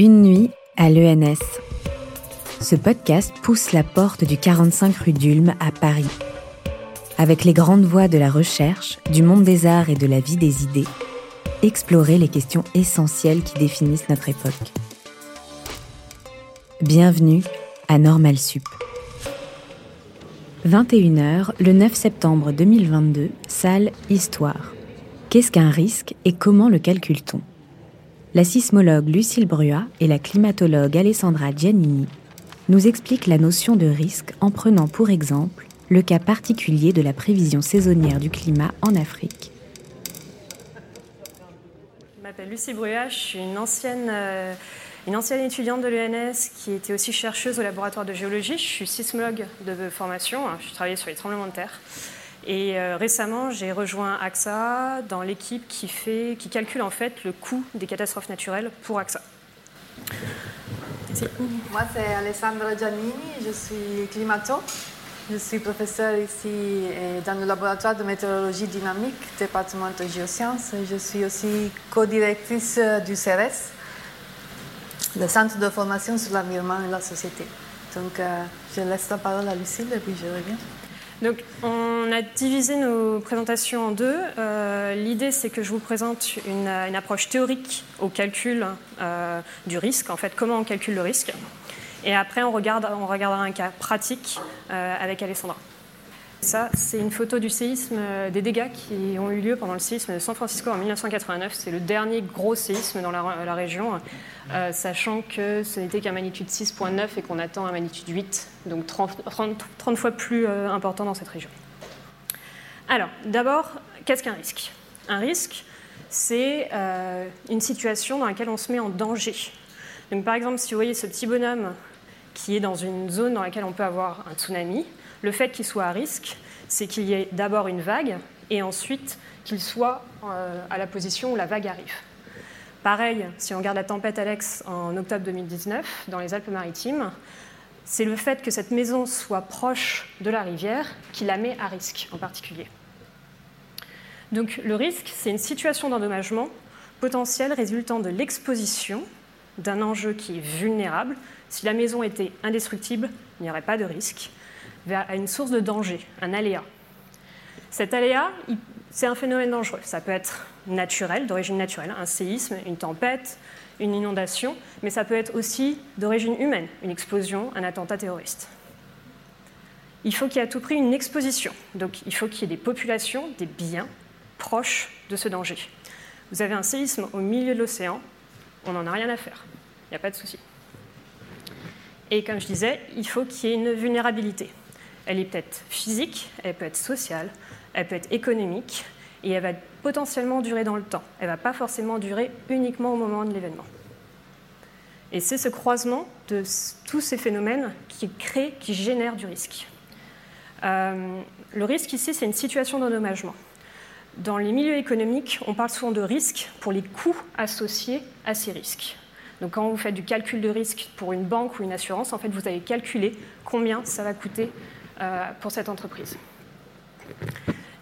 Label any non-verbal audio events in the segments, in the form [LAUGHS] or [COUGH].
Une nuit à l'ENS. Ce podcast pousse la porte du 45 rue d'Ulm à Paris. Avec les grandes voies de la recherche, du monde des arts et de la vie des idées, explorer les questions essentielles qui définissent notre époque. Bienvenue à Normal Sup. 21h, le 9 septembre 2022, salle Histoire. Qu'est-ce qu'un risque et comment le calcule-t-on? La sismologue Lucille Brua et la climatologue Alessandra Giannini nous expliquent la notion de risque en prenant pour exemple le cas particulier de la prévision saisonnière du climat en Afrique. Je m'appelle Lucie Brua, je suis une ancienne, euh, une ancienne étudiante de l'ENS qui était aussi chercheuse au laboratoire de géologie. Je suis sismologue de formation, hein, je travaillais sur les tremblements de terre. Et euh, récemment, j'ai rejoint AXA dans l'équipe qui, fait, qui calcule en fait le coût des catastrophes naturelles pour AXA. Moi, c'est Alessandra Giannini, je suis climato. Je suis professeure ici dans le laboratoire de météorologie dynamique, département de géosciences. Je suis aussi co-directrice du CERES, le Centre de formation sur l'environnement et la société. Donc, euh, je laisse la parole à Lucille et puis je reviens. Donc, on a divisé nos présentations en deux. Euh, l'idée, c'est que je vous présente une, approche théorique au calcul euh, du risque, en fait, comment on calcule le risque. Et après, on, regarde, on regardera un cas pratique euh, avec Alessandra. Ça, c'est une photo du séisme, euh, des dégâts qui ont eu lieu pendant le séisme de San Francisco en 1989. C'est le dernier gros séisme dans la, région, euh, sachant que ce n'était qu'un magnitude 6.9 et qu'on attend un magnitude 8, donc 30, 30, fois plus euh, important dans cette région. Alors, d'abord, qu'est-ce qu'un risque? Un risque, c'est une situation dans laquelle on se met en danger. Donc, par exemple, si vous voyez ce petit bonhomme qui est dans une zone dans laquelle on peut avoir un tsunami, le fait qu'il soit à risque, c'est qu'il y ait d'abord une vague et ensuite qu'il soit euh, à la position où la vague arrive. Pareil, si on regarde la tempête Alex en octobre 2019 dans les Alpes-Maritimes, c'est le fait que cette maison soit proche de la rivière qui la met à risque en particulier. Donc le risque, c'est une situation d'endommagement potentiel résultant de l'exposition d'un enjeu qui est vulnérable. Si la maison était indestructible, il n'y aurait pas de risque vers une source de danger, un aléa. Cet aléa, c'est un phénomène dangereux. Ça peut être naturel, d'origine naturelle, un séisme, une tempête, une inondation, mais ça peut être aussi d'origine humaine, une explosion, un attentat terroriste. Il faut qu'il y ait à tout prix une exposition. Donc il faut qu'il y ait des populations, des biens proches de ce danger. Vous avez un séisme au milieu de l'océan, on n'en a rien à faire. Il n'y a pas de souci. Et comme je disais, il faut qu'il y ait une vulnérabilité. Elle est peut-être physique, elle peut être sociale, elle peut être économique, et elle va potentiellement durer dans le temps. Elle ne va pas forcément durer uniquement au moment de l'événement. Et c'est ce croisement de tous ces phénomènes qui crée, qui génère du risque. Euh, le risque ici, c'est une situation d'endommagement. Dans les milieux économiques, on parle souvent de risque pour les coûts associés à ces risques. Donc quand vous faites du calcul de risque pour une banque ou une assurance, en fait, vous avez calculé combien ça va coûter pour cette entreprise.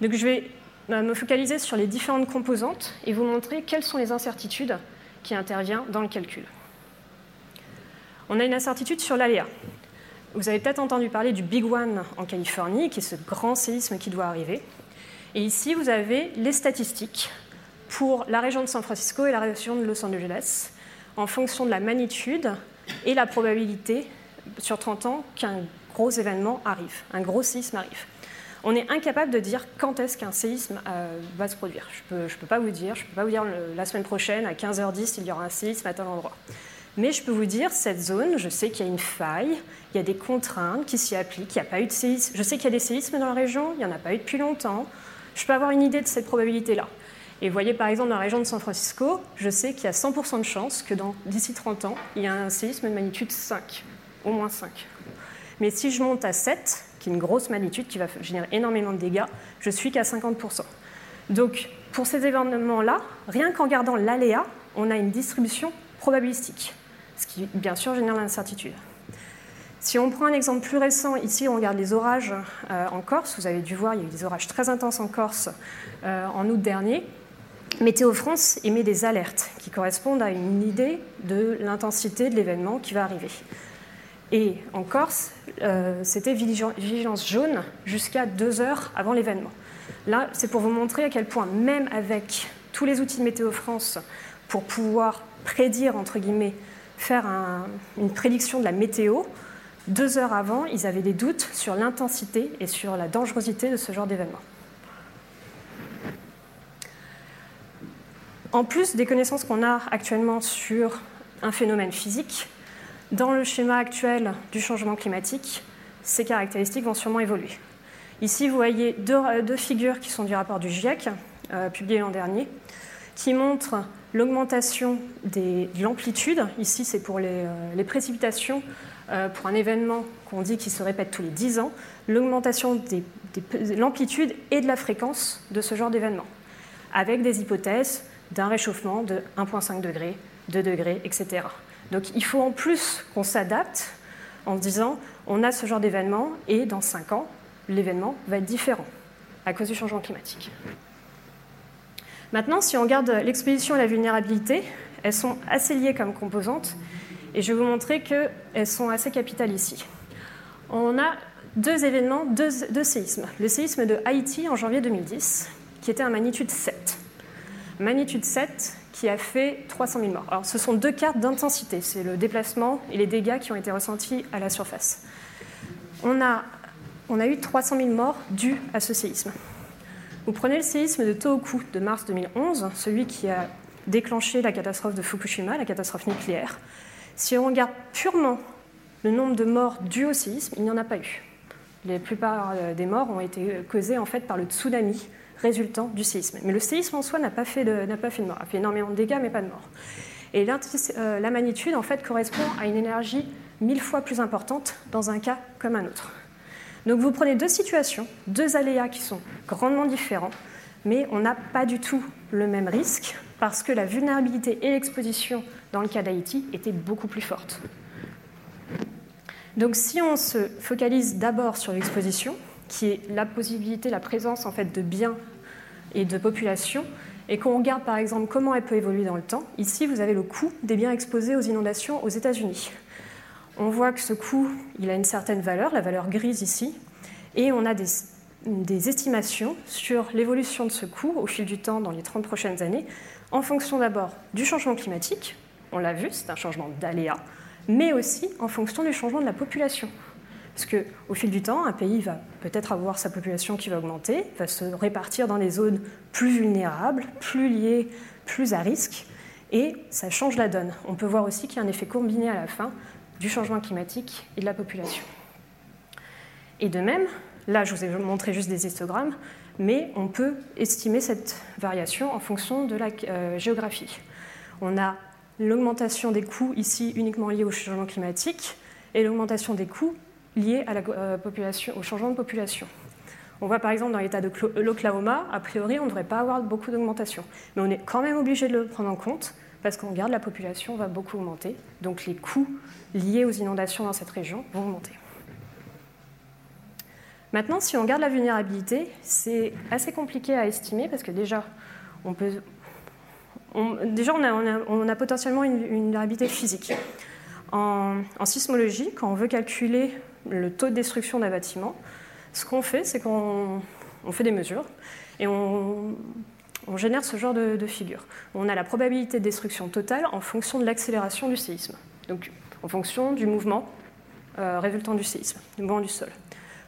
Donc je vais euh, me focaliser sur les différentes composantes et vous montrer quelles sont les incertitudes qui interviennent dans le calcul. On a une incertitude sur l'aléa. Vous avez peut-être entendu parler du Big One en Californie, qui est ce grand séisme qui doit arriver. Et ici, vous avez les statistiques pour la région de San Francisco et la région de Los Angeles, en fonction de la magnitude et la probabilité sur 30 ans qu'un gros événement arrive, un gros séisme arrive. On est incapable de dire quand est-ce qu'un séisme euh, va se produire. Je ne peux, pas vous dire, je peux pas vous dire la semaine prochaine à 15h10 il y aura un séisme à tel endroit. Mais je peux vous dire, cette zone, je sais qu'il y a une faille, il y a des contraintes qui s'y appliquent, il n'y a pas eu de séisme. Je sais qu'il y a des séismes dans la région, il n'y en a pas eu depuis longtemps. Je peux avoir une idée de cette probabilité-là. Et vous voyez par exemple dans la région de San Francisco, je sais qu'il y a 100% de chances que d'ici 30 ans, il y a un séisme de magnitude 5, au moins 5. Mais si je monte à 7, qui est une grosse magnitude qui va générer énormément de dégâts, je suis qu'à 50%. Donc pour ces événements-là, rien qu'en gardant l'aléa, on a une distribution probabilistique, ce qui bien sûr génère l'incertitude. Si on prend un exemple plus récent, ici on regarde les orages euh, en Corse, vous avez dû voir, il y a eu des orages très intenses en Corse euh, en août dernier. Météo France émet des alertes qui correspondent à une idée de l'intensité de l'événement qui va arriver. Et en Corse, euh, c'était vigilance jaune jusqu'à deux heures avant l'événement. Là, c'est pour vous montrer à quel point, même avec tous les outils de Météo France pour pouvoir prédire, entre guillemets, faire une prédiction de la météo, deux heures avant, ils avaient des doutes sur l'intensité et sur la dangerosité de ce genre d'événement. En plus des connaissances qu'on a actuellement sur un phénomène physique, dans le schéma actuel du changement climatique, ces caractéristiques vont sûrement évoluer. Ici, vous voyez deux, figures qui sont du rapport du GIEC, euh, publié l'an dernier, qui montrent l'augmentation de l'amplitude. Ici, c'est pour les, euh, précipitations euh, pour un événement qu'on dit qui se répète tous les 10 ans, l'augmentation de l'amplitude et de la fréquence de ce genre d'événement, avec des hypothèses d'un réchauffement de 1,5 degré, 2 degrés, etc. Donc il faut en plus qu'on s'adapte en disant on a ce genre d'événement et dans 5 ans, l'événement va être différent à cause du changement climatique. Maintenant, si on regarde l'exposition et la vulnérabilité, elles sont assez liées comme composantes et je vais vous montrer qu'elles sont assez capitales ici. On a deux événements, deux, deux, séismes. Le séisme de Haïti en janvier 2010, qui était à magnitude 7. Magnitude 7 qui a fait 300 000 morts. Alors, ce sont deux cartes d'intensité. C'est le déplacement et les dégâts qui ont été ressentis à la surface. On a, on a eu 300 000 morts dus à ce séisme. Vous prenez le séisme de Tohoku de mars 2011, celui qui a déclenché la catastrophe de Fukushima, la catastrophe nucléaire. Si on regarde purement le nombre de morts dus au séisme, il n'y en a pas eu. La plupart euh, des morts ont été causés en fait par le tsunami résultant du séisme. Mais le séisme en soi n'a pas, fait de, n'a pas fait de mort, a fait énormément de dégâts, mais pas de mort. Et euh, la magnitude, en fait, correspond à une énergie mille fois plus importante dans un cas comme un autre. Donc vous prenez deux situations, deux aléas qui sont grandement différents, mais on n'a pas du tout le même risque parce que la vulnérabilité et l'exposition dans le cas d'Haïti étaient beaucoup plus fortes. Donc si on se focalise d'abord sur l'exposition, qui est la possibilité, la présence en fait de biens et de populations, et qu'on regarde par exemple comment elle peut évoluer dans le temps, ici vous avez le coût des biens exposés aux inondations aux États-Unis. On voit que ce coût, il a une certaine valeur, la valeur grise ici, et on a des, des estimations sur l'évolution de ce coût au fil du temps dans les 30 prochaines années, en fonction d'abord du changement climatique, on l'a vu, c'est un changement d'aléa, mais aussi en fonction du changement de la population. Parce qu'au fil du temps, un pays va peut-être avoir sa population qui va augmenter, va se répartir dans des zones plus vulnérables, plus liées, plus à risque, et ça change la donne. On peut voir aussi qu'il y a un effet combiné à la fin du changement climatique et de la population. Et de même, là je vous ai montré juste des histogrammes, mais on peut estimer cette variation en fonction de la euh, géographie. On a l'augmentation des coûts ici uniquement liée au changement climatique et l'augmentation des coûts liées à la, euh, population, au changement de population. On voit par exemple dans l'état de l'Oklahoma, a priori, on ne devrait pas avoir beaucoup d'augmentation. Mais on est quand même obligé de le prendre en compte parce qu'on regarde la population va beaucoup augmenter. Donc les coûts liés aux inondations dans cette région vont augmenter. Maintenant, si on regarde la vulnérabilité, c'est assez compliqué à estimer parce que déjà, on peut, déjà on, a, on, a, potentiellement une, vulnérabilité physique. En, sismologie, quand on veut calculer le taux de destruction d'un bâtiment, ce qu'on fait, c'est qu'on fait des mesures et on, génère ce genre de, figure. On a la probabilité de destruction totale en fonction de l'accélération du séisme, donc en fonction du mouvement euh, résultant du séisme, du mouvement du sol,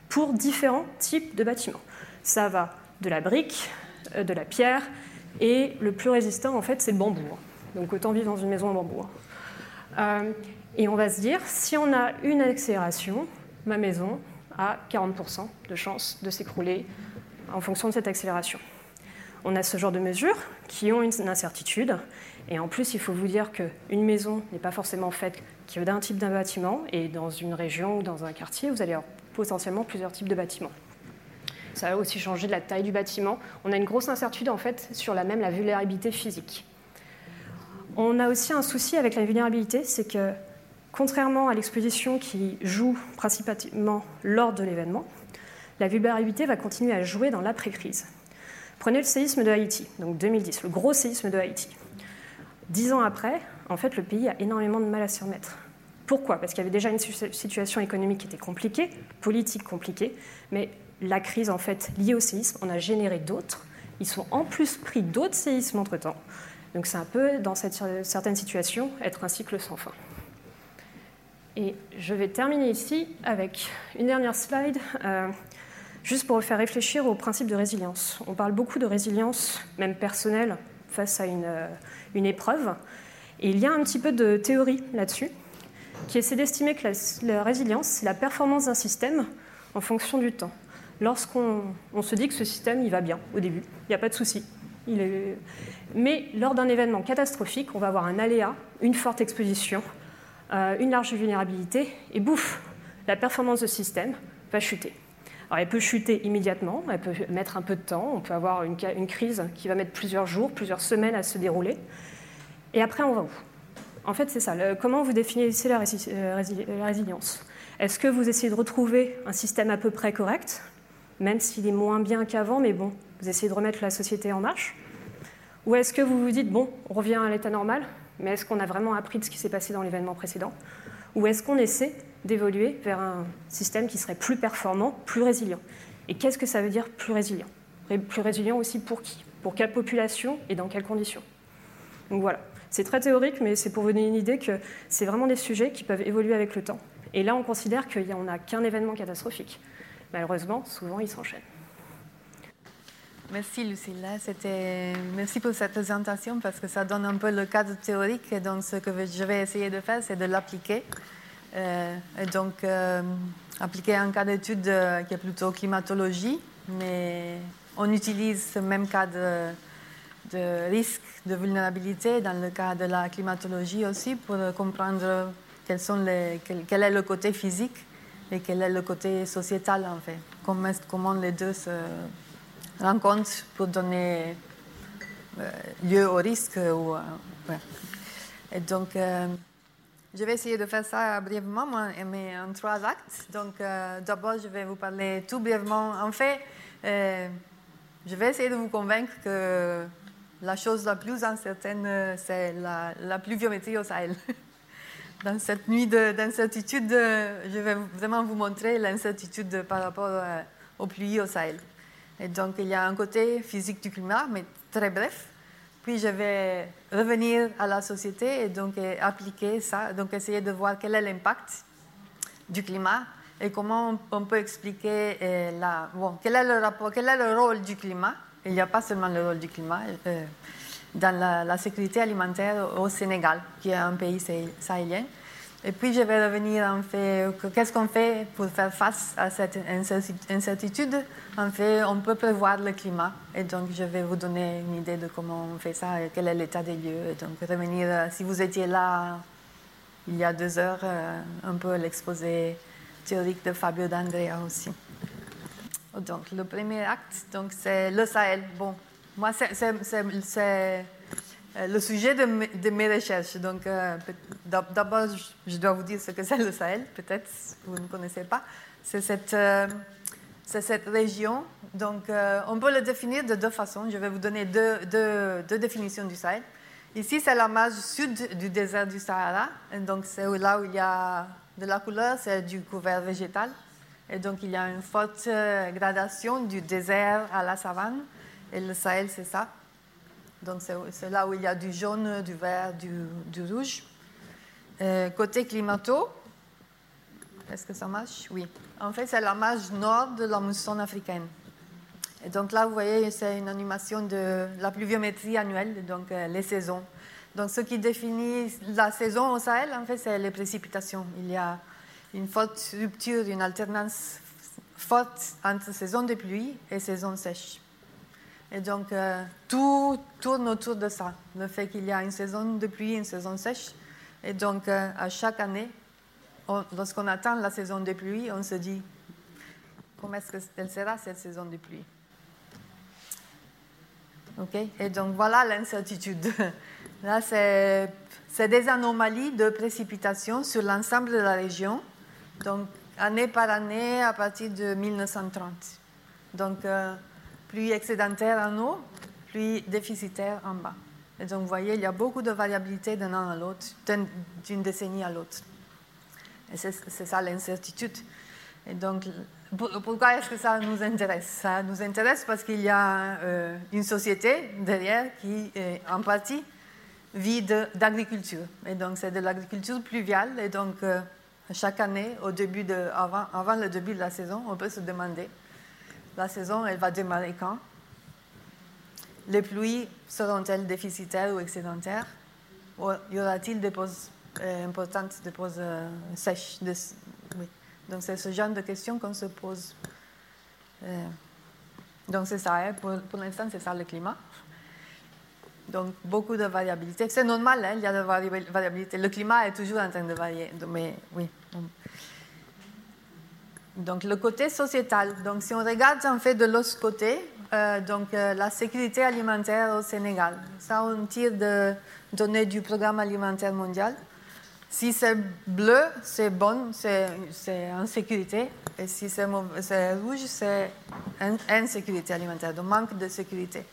pour différents types de bâtiments. Ça va de la brique, euh, de la pierre, et le plus résistant, en fait, c'est le bambou. Donc autant vivre dans une maison en bambou. Euh, et on va se dire, si on a une accélération, ma maison a 40% de chance de s'écrouler en fonction de cette accélération. On a ce genre de mesures qui ont une incertitude. Et en plus, il faut vous dire qu'une maison n'est pas forcément faite d'un type d'un bâtiment. Et dans une région ou dans un quartier, vous allez avoir potentiellement plusieurs types de bâtiments. Ça va aussi changer de la taille du bâtiment. On a une grosse incertitude en fait sur la même la vulnérabilité physique. On a aussi un souci avec la vulnérabilité, c'est que Contrairement à l'exposition qui joue principalement lors de l'événement, la vulnérabilité va continuer à jouer dans l'après-crise. Prenez le séisme de Haïti, donc 2010, le gros séisme de Haïti. Dix ans après, en fait, le pays a énormément de mal à s'y remettre. Pourquoi? Parce qu'il y avait déjà une situation économique qui était compliquée, politique compliquée, mais la crise en fait liée au séisme en a généré d'autres. Ils sont en plus pris d'autres séismes entre-temps. Donc c'est un peu, dans certaines situations, être un cycle sans fin. Et je vais terminer ici avec une dernière slide, euh, juste pour vous faire réfléchir au principe de résilience. On parle beaucoup de résilience, même personnelle, face à une, euh, épreuve. Et il y a un petit peu de théorie là-dessus, qui essaie d'estimer que la, résilience, c'est la performance d'un système en fonction du temps. Lorsqu'on se dit que ce système, il va bien au début, il n'y a pas de souci. Mais lors d'un événement catastrophique, on va avoir un aléa, une forte exposition, une large vulnérabilité, et bouf, la performance du système va chuter. Alors, elle peut chuter immédiatement, elle peut mettre un peu de temps, on peut avoir une, crise qui va mettre plusieurs jours, plusieurs semaines à se dérouler. Et après, on va où? En fait, c'est ça. comment vous définissez la, euh, résilience? Est-ce que vous essayez de retrouver un système à peu près correct, même s'il est moins bien qu'avant, mais bon, vous essayez de remettre la société en marche? Ou est-ce que vous vous dites, bon, on revient à l'état normal, mais est-ce qu'on a vraiment appris de ce qui s'est passé dans l'événement précédent Ou est-ce qu'on essaie d'évoluer vers un système qui serait plus performant, plus résilient Et qu'est-ce que ça veut dire plus résilient Plus résilient aussi pour qui? Pour quelle population et dans quelles conditions? Donc voilà. C'est très théorique, mais c'est pour vous donner une idée que c'est vraiment des sujets qui peuvent évoluer avec le temps. Et là, on considère qu'on n'a qu'un événement catastrophique. Malheureusement, souvent, ils s'enchaînent. Merci Lucilla, c'était merci pour cette présentation parce que ça donne un peu le cadre théorique et donc ce que je vais essayer de faire c'est de l'appliquer. Euh, et donc euh, appliquer un cas d'étude euh, qui est plutôt climatologie, mais on utilise ce même cas de risque de vulnérabilité dans le cas de la climatologie aussi pour comprendre quel, est le côté physique et quel est le côté sociétal en fait. Comment les deux se rencontrent pour donner euh, lieu au risque. Ou, euh, donc, euh, je vais essayer de faire ça brièvement, mais en trois actes. Donc, d'abord, je vais vous parler tout brièvement. En fait, je vais essayer de vous convaincre que la chose la plus incertaine, c'est la, la, pluviométrie au Sahel. [LAUGHS] Dans cette nuit d'incertitude, je vais vraiment vous montrer l'incertitude par rapport aux pluies au Sahel. Et donc, il y a un côté physique du climat, mais très bref. Puis, je vais revenir à la société et donc appliquer ça, donc essayer de voir quel est l'impact du climat et comment on peut expliquer la, bon, quel, est le rapport, quel est le rôle du climat il n'y a pas seulement le rôle du climat. Euh, dans la, sécurité alimentaire au Sénégal, qui est un pays sahélien. Et puis je vais revenir en fait, qu'est-ce qu'on fait pour faire face à cette incertitude? En fait, on peut prévoir le climat. Et donc je vais vous donner une idée de comment on fait ça et quel est l'état des lieux. Et donc revenir, euh, si vous étiez là il y a deux heures, euh, un peu l'exposé théorique de Fabio D'Andrea aussi. Donc, le premier acte, c'est le Sahel. Bon, moi, c'est le sujet de, mes recherches. Donc, euh, d'abord, je dois vous dire ce que c'est le Sahel, peut-être, vous ne connaissez pas. C'est cette, euh, cette région. Donc, on peut le définir de deux façons. Je vais vous donner deux, deux, deux définitions du Sahel. Ici, c'est la marge sud du désert du Sahara. donc, c'est là où il y a de la couleur, c'est du couvert végétal. Et donc, il y a une forte euh, gradation du désert à la savane. Et le Sahel, c'est ça. Donc, c'est là où il y a du jaune, du vert, du, rouge. Euh, côté climato, est-ce que ça marche? Oui. En fait, c'est la marge nord de la mousson africaine. Et donc là, vous voyez, c'est une animation de la pluviométrie annuelle, donc euh, les saisons. Donc, ce qui définit la saison au Sahel, en fait, c'est les précipitations. Il y a une forte rupture, une alternance forte entre saison de pluie et saison sèche. Et donc, euh, tout tourne autour de ça, le fait qu'il y a une saison de pluie une saison sèche. Et donc, euh, à chaque année, lorsqu'on attend la saison de pluie, on se dit, comment est-ce qu'elle sera cette saison de pluie? Ok? Et donc, voilà l'incertitude. [LAUGHS] Là, c'est des anomalies de précipitation sur l'ensemble de la région donc année par année à partir de 1930. Donc euh, pluie excédentaire en haut, pluie déficitaire en bas. Et donc, vous voyez, il y a beaucoup de variabilité d'un an à l'autre, d'une décennie à l'autre. Et c'est ça l'incertitude. Et donc, pourquoi est-ce que ça nous intéresse? Ça nous intéresse parce qu'il y a euh, une société derrière qui, en partie, vit d'agriculture. Et donc, c'est de l'agriculture pluviale. Et donc, euh, chaque année, au début de, avant le début de la saison, on peut se demander la saison, elle va démarrer quand? Les pluies seront-elles déficitaires ou excédentaires? Ou y aura-t-il des pauses euh, importantes, des pauses euh, sèches. Donc, c'est ce genre de questions qu'on se pose. donc, c'est ça. Hein. Pour, l'instant, c'est ça le climat. Donc, beaucoup de variabilité. C'est normal, hein, il y a de variabilité. Le climat est toujours en train de varier. Mais oui. Donc, le côté sociétal. Donc, si on regarde en fait de l'autre côté, euh, donc euh, la sécurité alimentaire au Sénégal. Ça, on tire de données du programme alimentaire mondial. Si c'est bleu, c'est bon, c'est en sécurité. Et si c'est rouge, c'est insécurité alimentaire, donc manque de sécurité.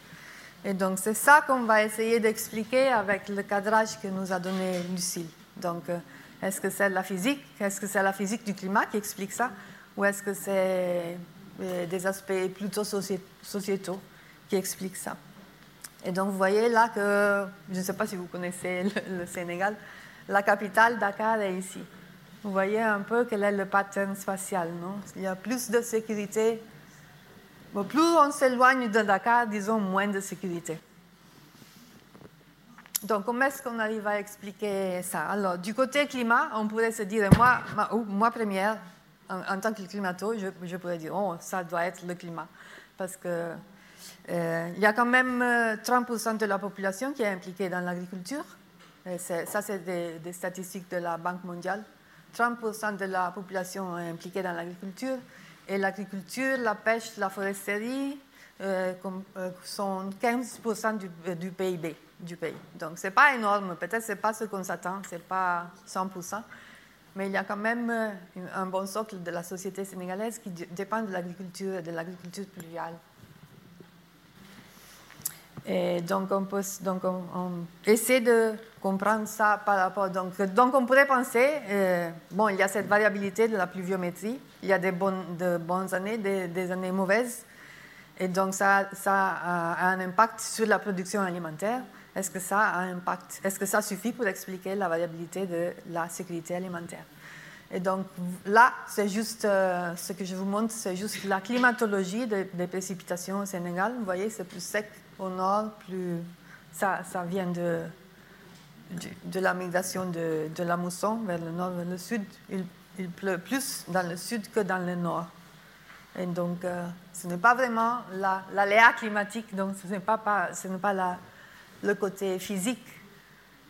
Et donc, c'est ça qu'on va essayer d'expliquer avec le cadrage que nous a donné Lucille. Donc, euh, est-ce que c'est la physique Est-ce que c'est la physique du climat qui explique ça? Ou est-ce que c'est euh, des aspects plutôt sociétaux qui expliquent ça? Et donc, vous voyez là que, je ne sais pas si vous connaissez le, Sénégal, la capitale, Dakar, est ici. Vous voyez un peu quel est le pattern spatial, non? Il y a plus de sécurité plus on s'éloigne de Dakar, disons, moins de sécurité. Donc, comment est-ce qu'on arrive à expliquer ça? Alors, du côté climat, on pourrait se dire, moi, moi première, en, tant que climato, je, pourrais dire, oh, ça doit être le climat. Parce que euh, il y a quand même 30% euh, de la population qui est impliquée dans l'agriculture. Ça, c'est des, statistiques de la Banque mondiale. 30% de la population est impliquée dans l'agriculture. Et l'agriculture, la pêche, la foresterie euh, sont 15% du, du, PIB du pays. Donc, ce n'est pas énorme. Peut-être ce n'est pas ce qu'on s'attend, ce n'est pas 100%. Mais il y a quand même euh, un bon socle de la société sénégalaise qui dépend de l'agriculture et de l'agriculture pluviale. Et donc, on, peut, donc on, essaie de comprendre ça par rapport. Donc, donc on pourrait penser, euh, bon, il y a cette variabilité de la pluviométrie, il y a des bonnes, de bonnes années, des, années mauvaises, et donc ça, ça a un impact sur la production alimentaire. Est-ce que ça a un impact? Est-ce que ça suffit pour expliquer la variabilité de la sécurité alimentaire? Et donc là, c'est juste euh, ce que je vous montre, c'est juste la climatologie des, précipitations au Sénégal. Vous voyez, c'est plus sec au nord, plus ça, vient de, de, la migration de, la mousson vers le nord, vers le sud. Il, pleut plus dans le sud que dans le nord. Et donc, euh, ce n'est pas vraiment l'aléa climatique, donc ce n'est pas, pas, pas la, le côté physique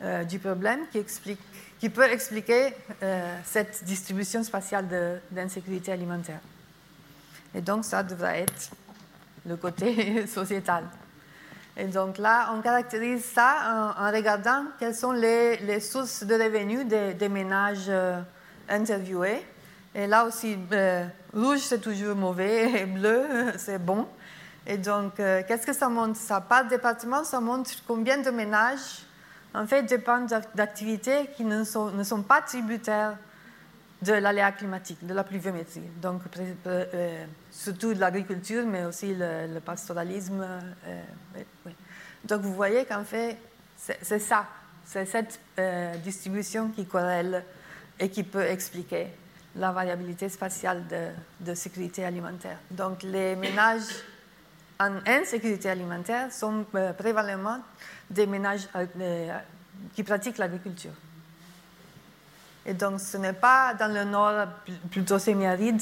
euh, du problème qui, explique, qui peut expliquer euh, cette distribution spatiale d'insécurité alimentaire. Et donc, ça devrait être le côté [LAUGHS] sociétal. Et donc là, on caractérise ça en, regardant quelles sont les, sources de revenus des, ménages euh, interviewés. Et là aussi, rouge, c'est toujours mauvais, [LAUGHS] et bleu, [LAUGHS] c'est bon. Et donc, euh, qu'est-ce que ça montre? Ça, par département, ça montre combien de ménages, en fait, dépendent d'activités qui ne sont, pas tributaires de l'aléa climatique, de la pluviométrie. Donc, euh, surtout de l'agriculture, mais aussi le, pastoralisme. Euh, Donc, vous voyez qu'en fait, c'est ça, c'est cette euh, distribution qui corrèle et qui peut expliquer la variabilité spatiale de, sécurité alimentaire. Donc, les ménages en insécurité alimentaire sont prévalemment des ménages qui pratiquent l'agriculture. Et donc, ce n'est pas dans le nord plutôt semi-aride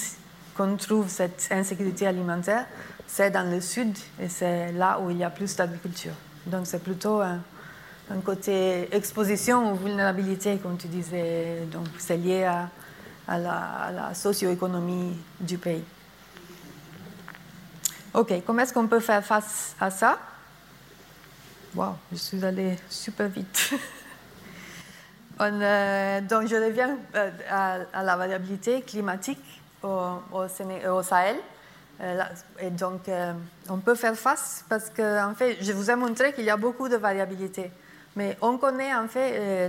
qu'on trouve cette insécurité alimentaire, c'est dans le sud et c'est là où il y a plus d'agriculture. Donc, c'est plutôt un, côté exposition ou vulnérabilité, comme tu disais. Donc, c'est lié à la, socio-économie du pays. OK, comment est-ce qu'on peut faire face à ça? Wow, je suis allée super vite. [LAUGHS] Euh, donc je reviens euh, à, la variabilité climatique au, Sahel. et donc, on peut faire face parce que, en fait, je vous ai montré qu'il y a beaucoup de variabilité. Mais on connaît en fait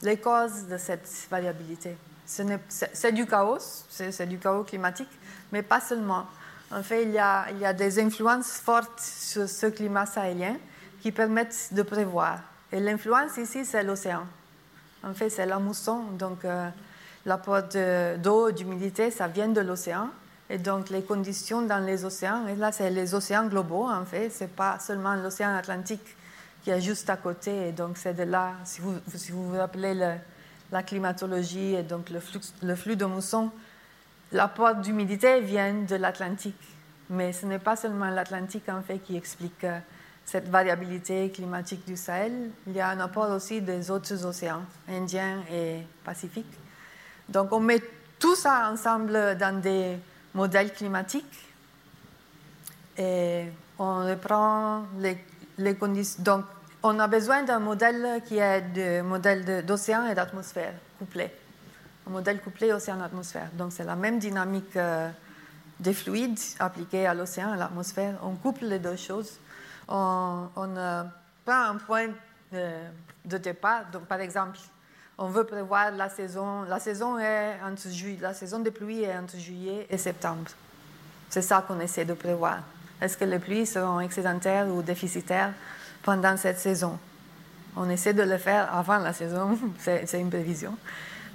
les causes de cette variabilité. C'est du chaos, c'est du chaos climatique, mais pas seulement. En fait, il y, a, des influences fortes sur ce climat sahélien qui permettent de prévoir. Et l'influence ici, c'est l'océan. En fait, c'est la mousson. Donc, euh, l'apport d'eau, d'humidité, ça vient de l'océan. Et donc, les conditions dans les océans, et là, c'est les océans globaux, en fait. Ce n'est pas seulement l'océan Atlantique qui est juste à côté. Et donc, c'est de là, si vous si vous, vous rappelez la climatologie et donc le flux, le flux de mousson, l'apport d'humidité vient de l'Atlantique. Mais ce n'est pas seulement l'Atlantique, en fait, qui explique euh, cette variabilité climatique du Sahel, il y a un apport aussi des autres océans, Indien et Pacifique. Donc on met tout ça ensemble dans des modèles climatiques et on reprend les, les conditions. Donc on a besoin d'un modèle qui est de modèle d'océan et d'atmosphère couplé. Un modèle couplé océan-atmosphère. Donc c'est la même dynamique euh, des fluides appliquée à l'océan et à l'atmosphère. On couple les deux choses on, prend un point de, départ. Donc, par exemple, on veut prévoir la saison. La saison, est entre la saison des pluies est entre juillet et septembre. C'est ça qu'on essaie de prévoir. Est-ce que les pluies seront excédentaires ou déficitaires pendant cette saison? On essaie de le faire avant la saison, [LAUGHS] c'est une prévision.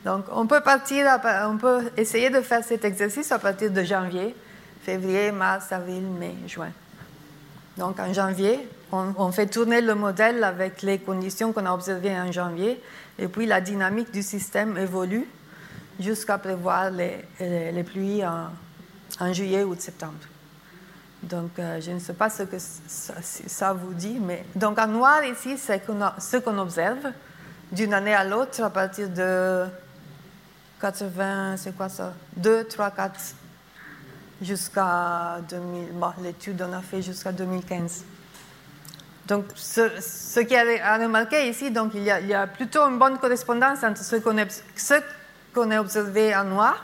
Donc, on peut partir, on peut essayer de faire cet exercice à partir de janvier, février, mars, avril, mai, juin. Donc en janvier, on, fait tourner le modèle avec les conditions qu'on a observées en janvier, et puis la dynamique du système évolue jusqu'à prévoir les, pluies en, juillet ou septembre. Donc euh, je ne sais pas ce que ça, vous dit, mais donc en noir ici, c'est ce qu'on observe d'une année à l'autre à partir de 80, c'est quoi ça? 2, 3, 4 jusqu'à 2000. Bon, l'étude, on a fait jusqu'à 2015. Donc, ce, ce qui est à remarquer ici, donc, il, y a, a plutôt une bonne correspondance entre ce qu'on qu a observé en noir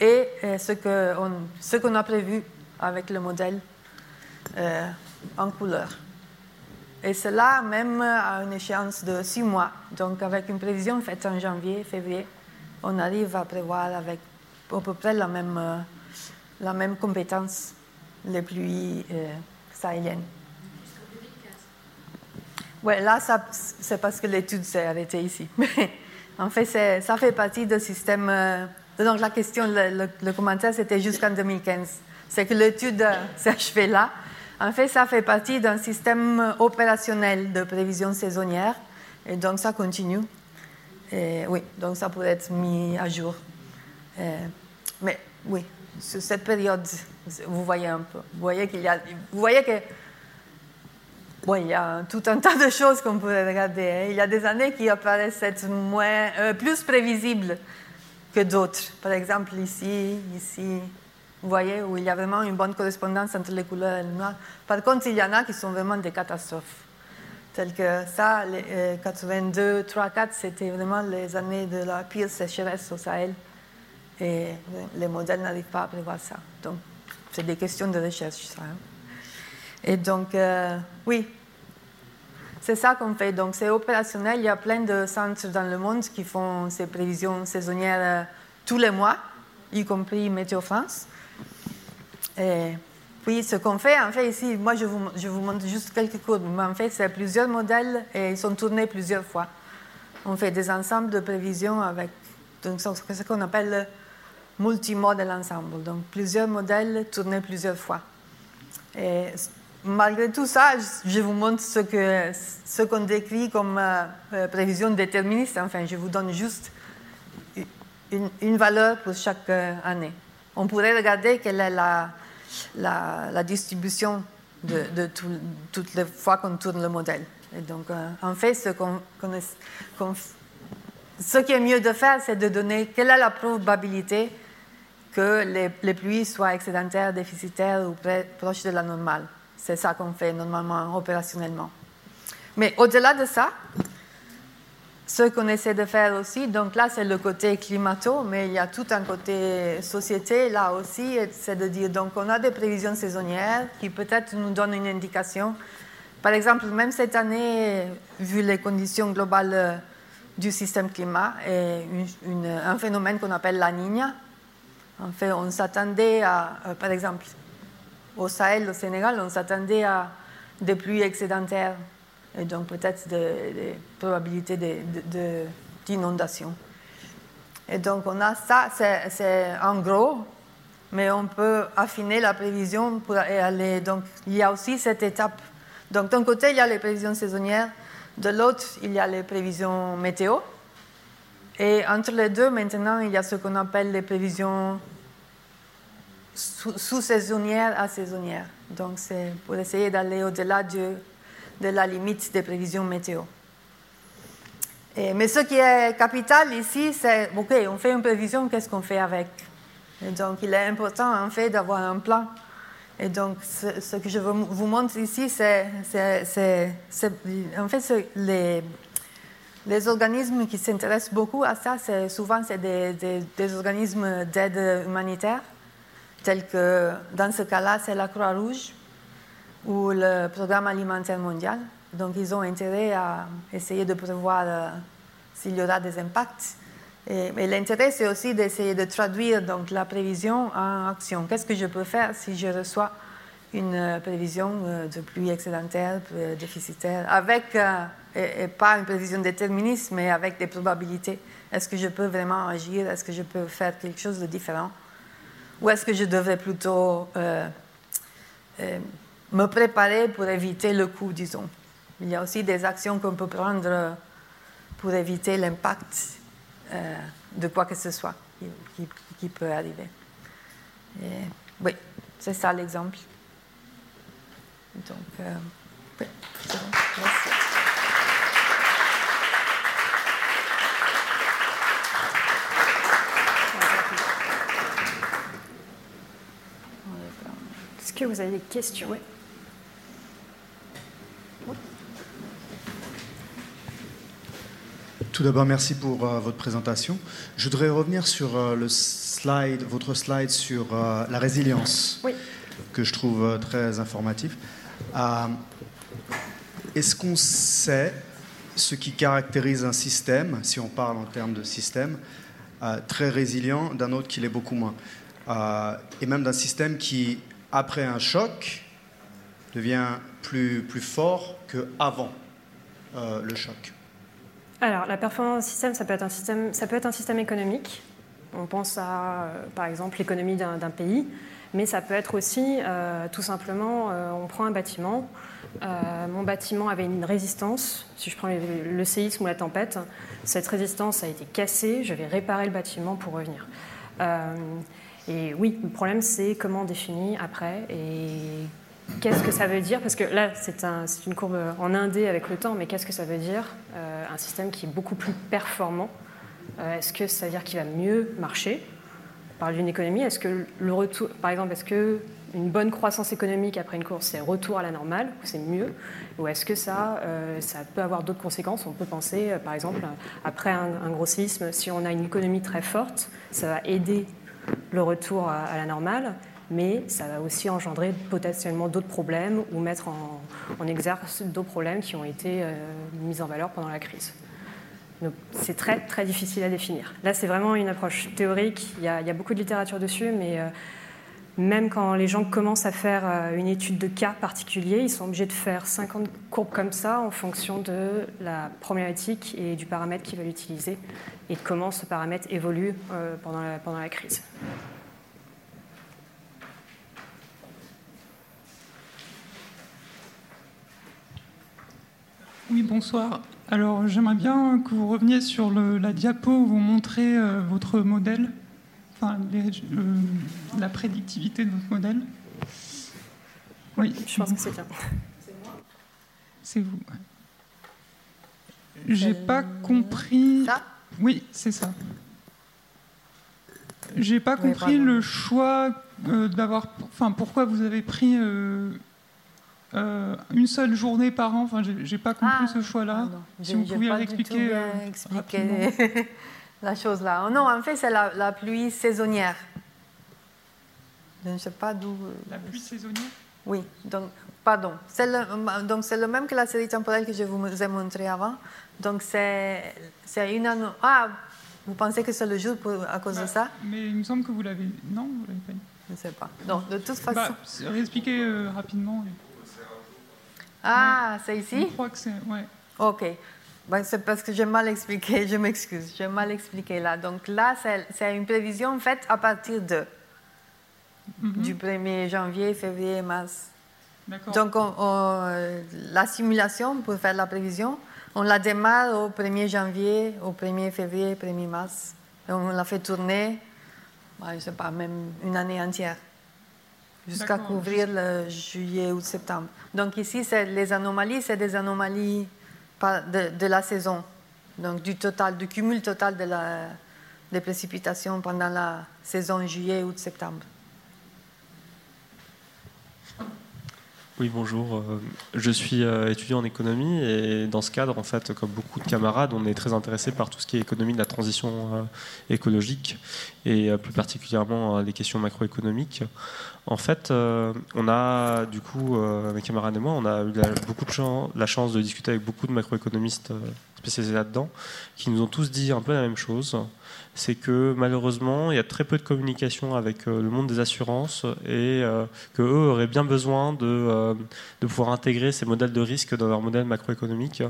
et, ce qu'on ce qu'on a prévu avec le modèle euh, en couleur. Et cela même à une échéance de six mois. Donc, avec une prévision faite en janvier, février, on arrive à prévoir avec à peu près la même. Euh, la même compétence, les pluies euh, sahéliennes. Oui, là, c'est parce que l'étude s'est arrêtée ici. [LAUGHS] en fait, ça fait partie du système. Euh, donc, la question, le, commentaire, c'était jusqu'en 2015. C'est que l'étude [LAUGHS] s'est achevée là. En fait, ça fait partie d'un système opérationnel de prévision saisonnière. Et donc, ça continue. Et oui, donc ça pourrait être mis à jour. Euh, mais oui, sur cette période, vous voyez un peu. Vous voyez qu'il y a, vous voyez que, bon, il y a tout un tas de choses qu'on pourrait regarder. Hein. Il y a des années qui apparaissent être moins, euh, plus prévisibles que d'autres. Par exemple, ici, ici, vous voyez, où il y a vraiment une bonne correspondance entre les couleurs et le noir. Par contre, il y en a qui sont vraiment des catastrophes. Telles que ça, les 82, 3, 4, c'était vraiment les années de la pire sécheresse au Sahel. Et les modèles n'arrivent pas à prévoir ça. Donc, c'est des questions de recherche, ça. Hein. Et donc, euh, oui, c'est ça qu'on fait. Donc, c'est opérationnel. Il y a plein de centres dans le monde qui font ces prévisions saisonnières euh, tous les mois, y compris Météo France. Et puis, ce qu'on fait, en fait, ici, moi, je vous, je vous montre juste quelques cours, mais en fait, c'est plusieurs modèles et ils sont tournés plusieurs fois. On fait des ensembles de prévisions avec donc, ce qu'on appelle multimodèle ensemble, donc plusieurs modèles tournés plusieurs fois. Et malgré tout ça, je vous montre ce qu'on ce qu'on décrit comme euh, euh, prévision déterministe. Enfin, je vous donne juste une, une valeur pour chaque euh, année. On pourrait regarder quelle est la, la, distribution de, toutes les fois qu'on tourne le modèle. Et donc, en fait, ce, qu'on, ce qui est mieux de faire, c'est de donner quelle est la probabilité que les, pluies soient excédentaires, déficitaires ou proches de la normale. C'est ça qu'on fait normalement opérationnellement. Mais au-delà de ça, ce qu'on essaie de faire aussi, donc là c'est le côté climato, mais il y a tout un côté société là aussi, c'est de dire, donc on a des prévisions saisonnières qui peut-être nous donnent une indication. Par exemple, même cette année, vu les conditions globales du système climat, et un phénomène qu'on appelle la Niña, en fait, on s'attendait à, euh, par exemple, au Sahel, au Sénégal, on s'attendait à des pluies excédentaires et donc peut-être des, probabilités d'inondation. Et donc on a ça, c'est en gros, mais on peut affiner la prévision pour aller. Donc il y a aussi cette étape. Donc d'un côté, il y a les prévisions saisonnières, de l'autre, il y a les prévisions météo. Et entre les deux, maintenant, il y a ce qu'on appelle les prévisions sous-saisonnières à saisonnières. Donc c'est pour essayer d'aller au-delà de, de la limite des prévisions météo. mais ce qui est capital ici, c'est, OK, on fait une prévision, qu'est-ce qu'on fait avec? Donc, il est important, en fait, d'avoir un plan. Et donc, ce, que je vous montre ici, c'est, en fait, les, les organismes qui s'intéressent beaucoup à ça, c'est souvent c'est des, des, organismes d'aide humanitaire, tels que, dans ce cas-là, c'est la Croix-Rouge, ou le programme alimentaire mondial. Donc, ils ont intérêt à essayer de prévoir euh, s'il y aura des impacts. Et, l'intérêt, c'est aussi d'essayer de traduire donc, la prévision en action. Qu'est-ce que je peux faire si je reçois une euh, prévision euh, de pluie excédentaire, déficitaire, avec, et, pas une prévision déterministe, mais avec des probabilités? Est-ce que je peux vraiment agir? Est-ce que je peux faire quelque chose de différent? Ou est-ce que je devrais plutôt me préparer pour éviter le coup, disons. Il y a aussi des actions qu'on peut prendre pour éviter l'impact euh, de quoi que ce soit qui, peut arriver. oui, c'est ça l'exemple. Donc, euh, oui, c'est bon. Merci. Est-ce que vous avez des questions? Oui. Tout d'abord, merci pour euh, votre présentation. Je voudrais revenir sur euh, le slide, votre slide sur euh, la résilience, que je trouve très informatif. Est-ce qu'on sait ce qui caractérise un système, si on parle en termes de système, très résilient d'un autre qui l'est beaucoup moins? Et même d'un système qui, après un choc, devient plus, plus fort qu'avant le choc alors, la performance système, ça peut être un système, ça peut être un système économique. On pense à, euh, par exemple, l'économie d'un pays, mais ça peut être aussi, euh, tout simplement, euh, on prend un bâtiment. mon bâtiment avait une résistance. Si je prends le, séisme ou la tempête, cette résistance a été cassée. Je vais réparer le bâtiment pour revenir. et oui, le problème, c'est comment on définit après et Qu'est-ce que ça veut dire? Parce que là, c'est une courbe en indé avec le temps, mais qu'est-ce que ça veut dire? Euh, Un système qui est beaucoup plus performant. Euh, est-ce que ça veut dire qu'il va mieux marcher? On parle d'une économie. Est-ce que le retour, par exemple, est-ce que une bonne croissance économique après une course, c'est retour à la normale, ou c'est mieux? Ou est-ce que ça, euh, ça peut avoir d'autres conséquences? On peut penser, par exemple, après un, un, gros séisme, si on a une économie très forte, ça va aider le retour à la normale mais ça va aussi engendrer potentiellement d'autres problèmes ou mettre en, exerce d'autres problèmes qui ont été euh, mis en valeur pendant la crise. C'est très très difficile à définir. Là, c'est vraiment une approche théorique. Il y a, beaucoup de littérature dessus, mais euh, même quand les gens commencent à faire euh, une étude de cas particulier, ils sont obligés de faire 50 courbes comme ça en fonction de la problématique et du paramètre qu'ils veulent utiliser et de comment ce paramètre évolue pendant la crise. Oui, bonsoir. Alors, j'aimerais bien que vous reveniez sur la diapo où vous montrez euh, votre modèle, enfin, euh, la prédictivité de votre modèle. Oui, je pense que c'est bien. C'est vous. J'ai pas compris. Ça? Oui, c'est ça. J'ai pas compris le choix euh, d'avoir. Enfin, pourquoi vous avez pris euh, une seule journée par an. Enfin, j'ai pas compris Ah, ce choix-là. Si vous pouviez l'expliquer euh, rapidement. [LAUGHS] la chose là. Non, en fait, c'est la, la pluie saisonnière. Je ne sais pas d'où. euh, La pluie saisonnière? Oui, donc, pardon. C'est le, donc, c'est le même que la série temporelle que je vous ai montré avant. Donc, c'est, c'est une anno- Ah, vous pensez que c'est le jour pour- à cause de Bah, ça? Mais il me semble que vous l'avez. Non, vous l'avez pas. Je ne sais pas. Donc, de toute façon. Bah, réexpliquez euh, rapidement. Ah, c'est Je ici crois que c'est. Ouais. Ok. Ben, c'est parce que j'ai mal expliqué, je m'excuse, j'ai mal expliqué là. Donc là, c'est, une prévision faite à partir de, Mhm. du 1er janvier, février, mars. D'accord. Donc, on- on, la simulation pour faire la prévision, on la démarre au 1er janvier, au 1er février, 1er mars. Et on la fait tourner, bah, je ne sais pas, même une année entière, jusqu'à couvrir le juillet ou septembre. Donc ici, c'est les anomalies, c'est des anomalies par- de, de la saison, donc du total, du cumul total de la, des précipitations pendant la saison juillet, août, septembre. Oui, bonjour. Euh, Je suis euh, étudiant en économie et dans ce cadre, en fait, comme beaucoup de camarades, on est très intéressé par tout ce qui est économie de la transition euh, écologique et plus particulièrement les questions macroéconomiques. En fait, euh, on a, du coup, euh, mes camarades et moi, on a eu la, beaucoup de chan- la chance de discuter avec beaucoup de macroéconomistes euh, spécialisés là-dedans, qui nous ont tous dit un peu la même chose. C'est que malheureusement, il y a très peu de communication avec le monde des assurances et que eux auraient bien besoin de, de pouvoir intégrer ces modèles de risque dans leur modèle macroéconomique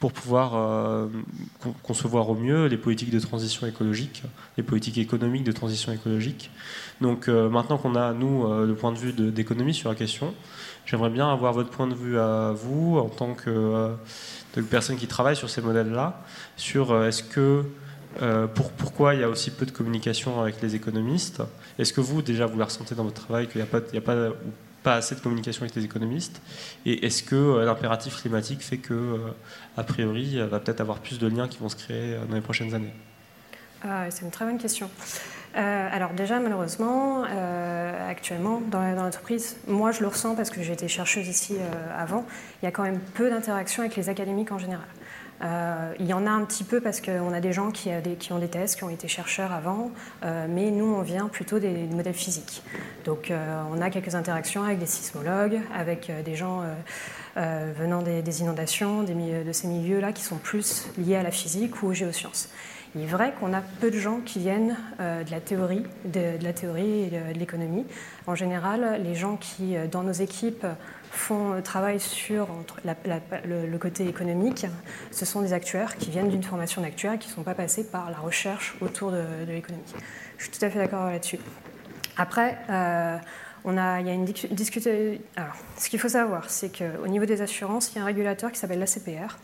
pour pouvoir con- concevoir au mieux les politiques de transition écologique, les politiques économiques de transition écologique. Donc euh, maintenant qu'on a, nous, euh, le point de vue d'économie sur la question, j'aimerais bien avoir votre point de vue à vous, en tant que, euh, personne qui travaille sur ces modèles-là, sur est-ce que pour, pourquoi il y a aussi peu de communication avec les économistes? Est-ce que vous, déjà, vous la ressentez dans votre travail qu'il n'y a, pas, assez de communication avec les économistes? Et est-ce que l'impératif climatique fait que, a priori, il va peut-être avoir plus de liens qui vont se créer dans les prochaines années? Ah, c'est une très bonne question. Euh, alors déjà, malheureusement, euh, actuellement, dans l'entreprise, moi je le ressens parce que j'ai été chercheuse ici euh, avant, il y a quand même peu d'interaction avec les académiques en général. Il y en a un petit peu parce qu'on a des gens qui, ont des thèses, qui ont été chercheurs avant, mais nous, on vient plutôt des, modèles physiques. Donc, on a quelques interactions avec des sismologues, avec des gens venant des, inondations, des de ces milieux-là qui sont plus liés à la physique ou aux géosciences. Il est vrai qu'on a peu de gens qui viennent euh, de la théorie, de, la théorie et de, l'économie. En général, les gens qui, euh, dans nos équipes, font euh, travail sur le, côté économique, ce sont des actuaires qui viennent d'une formation d'actuaire qui ne sont pas passés par la recherche autour de, l'économie. Je suis tout à fait d'accord là-dessus. Après, il y a une discu- discuté- Alors, ce qu'il faut savoir, c'est qu'au niveau des assurances, il y a un régulateur qui s'appelle l'ACPR,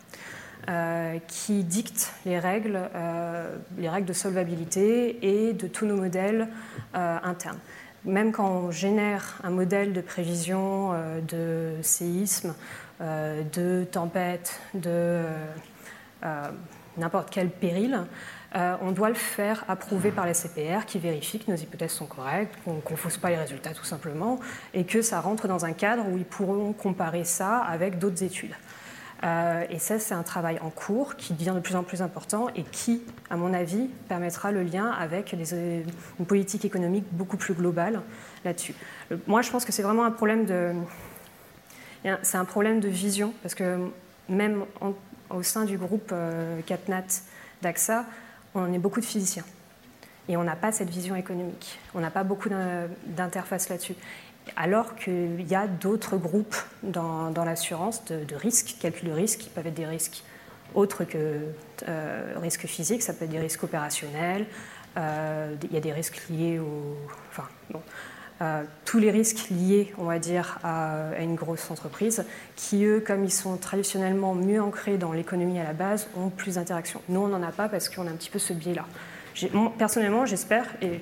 euh, qui dicte les règles, euh, les règles de solvabilité et de tous nos modèles euh, internes. Même quand on génère un modèle de prévision de séisme, de tempête, de n'importe quel péril, on doit le faire approuver par la CPR qui vérifie que nos hypothèses sont correctes, qu'on ne confose pas les résultats tout simplement, et que ça rentre dans un cadre où ils pourront comparer ça avec d'autres études. Euh, et ça, c'est un travail en cours qui devient de plus en plus important et qui, à mon avis, permettra le lien avec euh, une politique économique beaucoup plus globale là-dessus. Le- Moi, je pense que c'est vraiment un problème de, c'est un problème de vision parce que même au sein du groupe euh, CatNat d'AXA, on est beaucoup de physiciens et on n'a pas cette vision économique. On n'a pas beaucoup d'in- d'interface là-dessus. Alors qu'il y a d'autres groupes dans, l'assurance de, risques, calcul de risques, qui peuvent être des risques autres que euh, risques physiques, ça peut être des risques opérationnels, euh, il y a des risques liés au. Enfin, bon, euh, tous les risques liés, on va dire, à, à une grosse entreprise, qui eux, comme ils sont traditionnellement mieux ancrés dans l'économie à la base, ont plus d'interactions. Nous, on n'en a pas parce qu'on a un petit peu ce biais-là. Personnellement, j'espère, et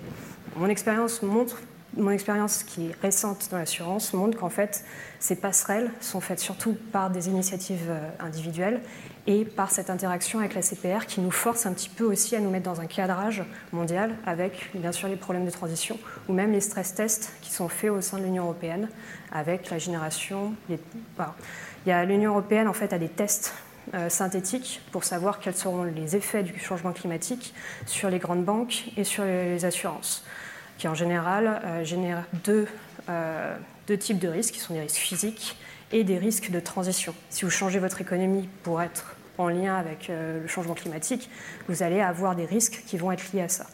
mon expérience montre mon expérience qui est récente dans l'assurance montre qu'en fait, ces passerelles sont faites surtout par des initiatives euh, individuelles et par cette interaction avec la CPR qui nous force un petit peu aussi à nous mettre dans un cadrage mondial avec bien sûr les problèmes de transition ou même les stress tests qui sont faits au sein de l'Union européenne avec la génération. Il y a l'Union européenne en fait a des tests euh, synthétiques pour savoir quels seront les effets du changement climatique sur les grandes banques et sur les assurances qui en général euh, génèrent deux, euh, deux types de risques, qui sont des risques physiques et des risques de transition. Si vous changez votre économie pour être en lien avec euh, le changement climatique, vous allez avoir des risques qui vont être liés à ça.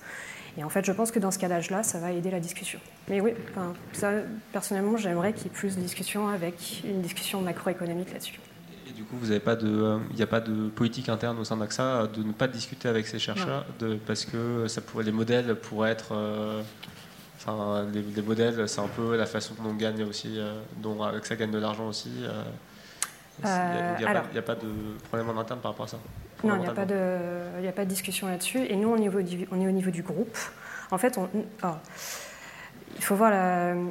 Et en fait, je pense que dans ce cas d'âge-là, ça va aider la discussion. Mais oui, personnellement, j'aimerais qu'il y ait plus de discussions avec une discussion macroéconomique là-dessus. Du coup, vous n'avez pas de, il n'y a pas de politique interne au sein d'AXA de ne pas discuter avec ces chercheurs, de, parce que ça pourrait, les modèles pourraient être Enfin, les, modèles, c'est un peu la façon dont on gagne aussi, euh, dont ça gagne de l'argent aussi. Euh, il n'y a, pas de problème en interne par rapport à ça Non, il n'y a, pas de, a pas de discussion là-dessus. Et nous, on est, au, on est au niveau du groupe. En fait, on, oh, il faut voir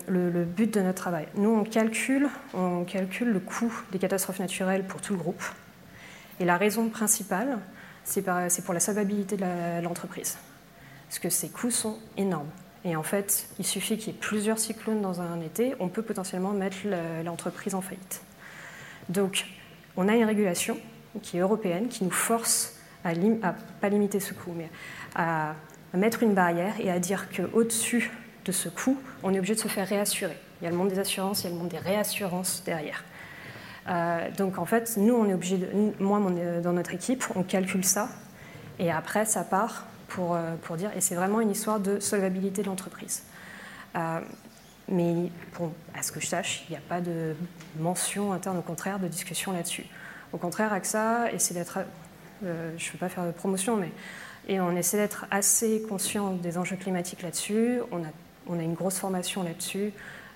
le, but de notre travail. Nous, on calcule, on calcule le coût des catastrophes naturelles pour tout le groupe. Et la raison principale, c'est pour la solvabilité de l'entreprise. Parce que ces coûts sont énormes. Et en fait, il suffit qu'il y ait plusieurs cyclones dans un été, on peut potentiellement mettre l'entreprise en faillite. Donc, on a une régulation qui est européenne, qui nous force à, ne pas limiter ce coût, mais à, mettre une barrière et à dire qu'au-dessus de ce coût, on est obligé de se faire réassurer. Il y a le monde des assurances, il y a le monde des réassurances derrière. Euh, donc en fait, nous, on est obligé moi, dans notre équipe, on calcule ça, et après, ça part pour, euh, pour dire, et c'est vraiment une histoire de solvabilité de l'entreprise. Euh, mais à ce que je sache, il n'y a pas de mention interne, au contraire, de discussion là-dessus. Au contraire, AXA essaie d'être, euh, je ne veux pas faire de promotion, mais et on essaie d'être assez conscient des enjeux climatiques là-dessus. On a, on a une grosse formation là-dessus.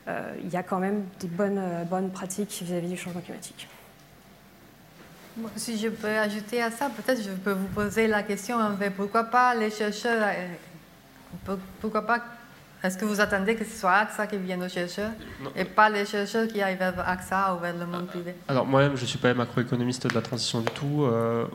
il y a quand même des bonnes, bonnes pratiques vis-à-vis -vis du changement climatique. Si je peux ajouter à ça, peut-être je peux vous poser la question, pourquoi pas les chercheurs, euh, pourquoi pas est-ce que vous attendez que ce soit AXA qui vienne aux chercheurs et pas les chercheurs qui aillent vers AXA ou vers le monde privé Alors moi-même, je ne suis pas macroéconomiste de la transition du tout. Euh,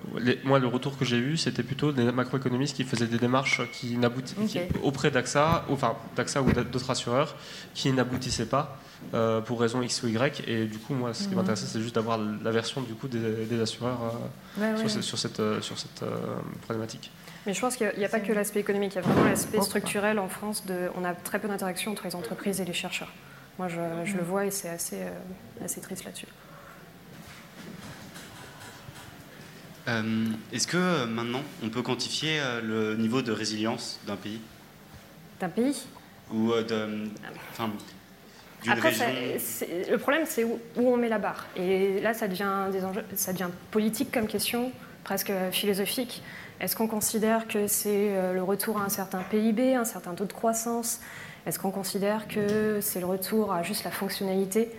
moi, le retour que j'ai eu, c'était plutôt des macroéconomistes qui faisaient des démarches qui n'aboutissaient auprès d'AXA, enfin d'AXA ou d'autres assureurs, qui n'aboutissaient pas. Euh, pour raison X ou Y. Et du coup, moi, ce qui mhm. m'intéressait, c'est juste d'avoir la version du coup des, assureurs euh, sur, cette, sur cette problématique. Mais je pense qu'il n'y a, pas que l'aspect économique, il y a vraiment l'aspect structurel en France. De, on a très peu d'interactions entre les entreprises et les chercheurs. Moi, je, le vois et c'est assez, euh, assez triste là-dessus. Euh, est-ce que euh, maintenant, on peut quantifier le niveau de résilience d'un pays? D'un pays? Ou de. Enfin, Après, le problème, c'est où, on met la barre. Et là, ça devient, des enjeux, ça devient politique comme question, presque philosophique. Est-ce qu'on considère que c'est euh, le retour à un certain PIB, un certain taux de croissance? Est-ce qu'on considère que c'est le retour à juste la fonctionnalité?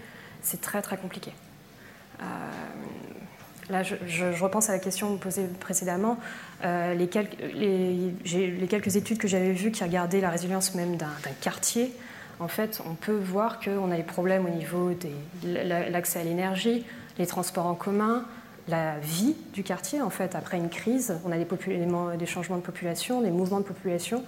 C'est très très compliqué. Euh, là, je, repense à la question posée précédemment. Euh, les, quelques, les, quelques, études que j'avais vues qui regardaient la résilience même d'un quartier, en fait, on peut voir qu'on a des problèmes au niveau de l'accès à l'énergie, les transports en commun, la vie du quartier, en fait, après une crise. On a des, changements de population, des mouvements de population.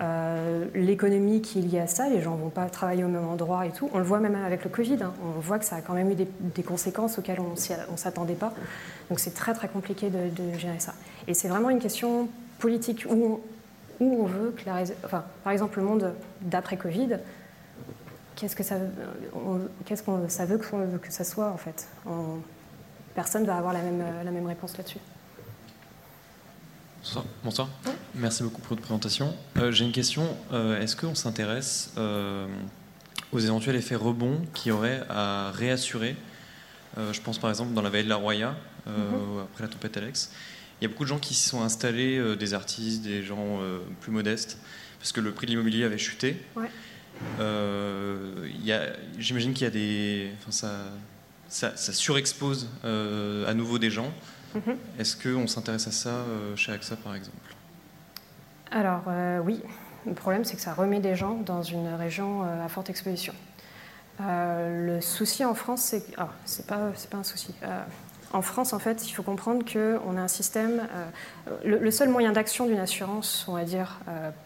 Euh, l'économie qui est liée à ça, les gens ne vont pas travailler au même endroit et tout. On le voit même avec le Covid. Hein. On voit que ça a quand même eu des, conséquences auxquelles on ne s'attendait pas. Donc c'est très très compliqué de, gérer ça. Et c'est vraiment une question politique où on, où on veut que la... Enfin, par exemple, le monde d'après Covid, qu'est-ce que ça, qu'est-ce qu'on ça veut que, que ça soit en fait personne ne va avoir la même, euh, la même réponse là-dessus. Bonsoir. Merci beaucoup pour votre présentation. Euh, j'ai une question. Euh, est-ce qu'on s'intéresse aux éventuels effets rebonds qui auraient à réassurer Je pense par exemple dans la vallée de la Roya, mhm. après la tempête Alex. Il y a beaucoup de gens qui s'y sont installés, des artistes, des gens plus modestes, parce que le prix de l'immobilier avait chuté. J'imagine qu'il y a des. Enfin, ça, ça, surexpose euh, à nouveau des gens. Mhm. Est-ce qu'on s'intéresse à ça euh, chez AXA, par exemple? Alors, euh, oui. Le problème, c'est que ça remet des gens dans une région à forte exposition. le souci en France, c'est. Ah, c'est pas, pas un souci. En France, en fait, il faut comprendre qu'on a un système. le, seul moyen d'action d'une assurance, on va dire,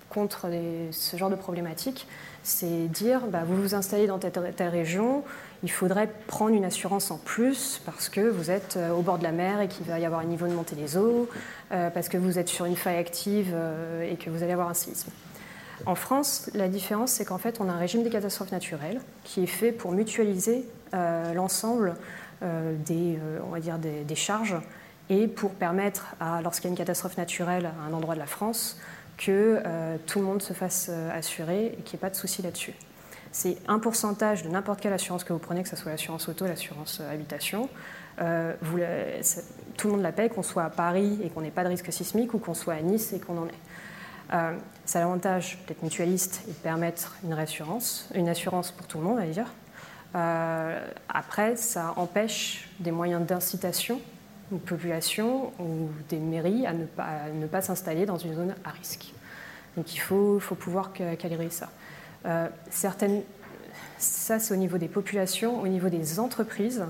contre ce genre de problématiques, c'est dire bah, vous vous installez dans telle, telle, région, il faudrait prendre une assurance en plus parce que vous êtes euh, au bord de la mer et qu'il va y avoir un niveau de montée des eaux, euh, parce que vous êtes sur une faille active euh, et que vous allez avoir un séisme. En France, la différence, c'est qu'en fait, on a un régime des catastrophes naturelles qui est fait pour mutualiser l'ensemble des, on va dire des, charges et pour permettre, lorsqu'il y a une catastrophe naturelle à un endroit de la France, que tout le monde se fasse assurer et qu'il n'y ait pas de souci là-dessus. C'est un pourcentage de n'importe quelle assurance que vous prenez, que ce soit l'assurance auto, l'assurance euh, habitation. tout le monde la paie, qu'on soit à Paris et qu'on n'ait pas de risque sismique ou qu'on soit à Nice et qu'on en ait. ça a l'avantage d'être mutualiste et de permettre une réassurance, une assurance pour tout le monde, à dire. après, ça empêche des moyens d'incitation une population ou des mairies à ne pas, ne pas s'installer dans une zone à risque. Donc il faut, faut pouvoir calibrer ça. Euh, certaines, ça, c'est au niveau des populations. Au niveau des entreprises,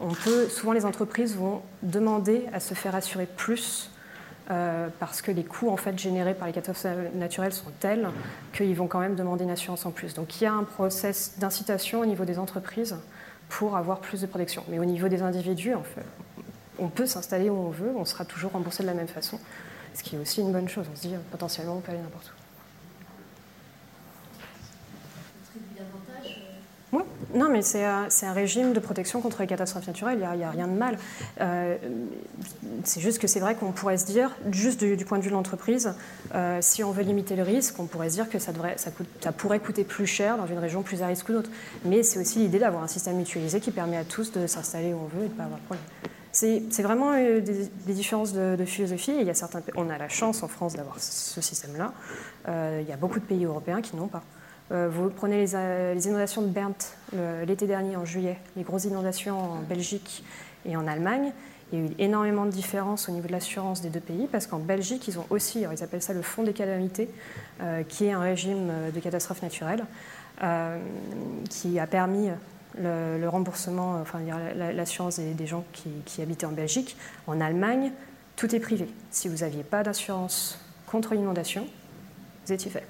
on peut, souvent les entreprises vont demander à se faire assurer plus euh, parce que les coûts en fait, générés par les catastrophes naturelles sont tels qu'ils vont quand même demander une assurance en plus. Donc il y a un process d'incitation au niveau des entreprises pour avoir plus de protection. Mais au niveau des individus, on peut s'installer où on veut, on sera toujours remboursé de la même façon, ce qui est aussi une bonne chose. On se dit, euh, potentiellement, on peut aller n'importe où. Oui, non, mais c'est un, régime de protection contre les catastrophes naturelles, il n'y a, rien de mal. Euh, c'est juste que c'est vrai qu'on pourrait se dire, juste du, point de vue de l'entreprise, euh, si on veut limiter le risque, on pourrait se dire que ça, pourrait coûter plus cher dans une région plus à risque que d'autres. Mais c'est aussi l'idée d'avoir un système mutualisé qui permet à tous de s'installer où on veut et de ne pas avoir de problème. C'est vraiment euh, des, différences de, philosophie. il y a certains, on a la chance en France d'avoir ce système-là. Euh, il y a beaucoup de pays européens qui n'ont pas. Euh, vous prenez les, inondations de Berndt l'été dernier, en juillet, les grosses inondations en Belgique et en Allemagne. Il y a eu énormément de différences au niveau de l'assurance des deux pays, parce qu'en Belgique, ils ont aussi, ils appellent ça le Fonds des calamités, qui est un régime de catastrophe naturelle, qui a permis le, remboursement, enfin l'assurance des, gens qui, habitaient en Belgique. En Allemagne, tout est privé. Si vous n'aviez pas d'assurance contre l'inondation, vous étiez fait.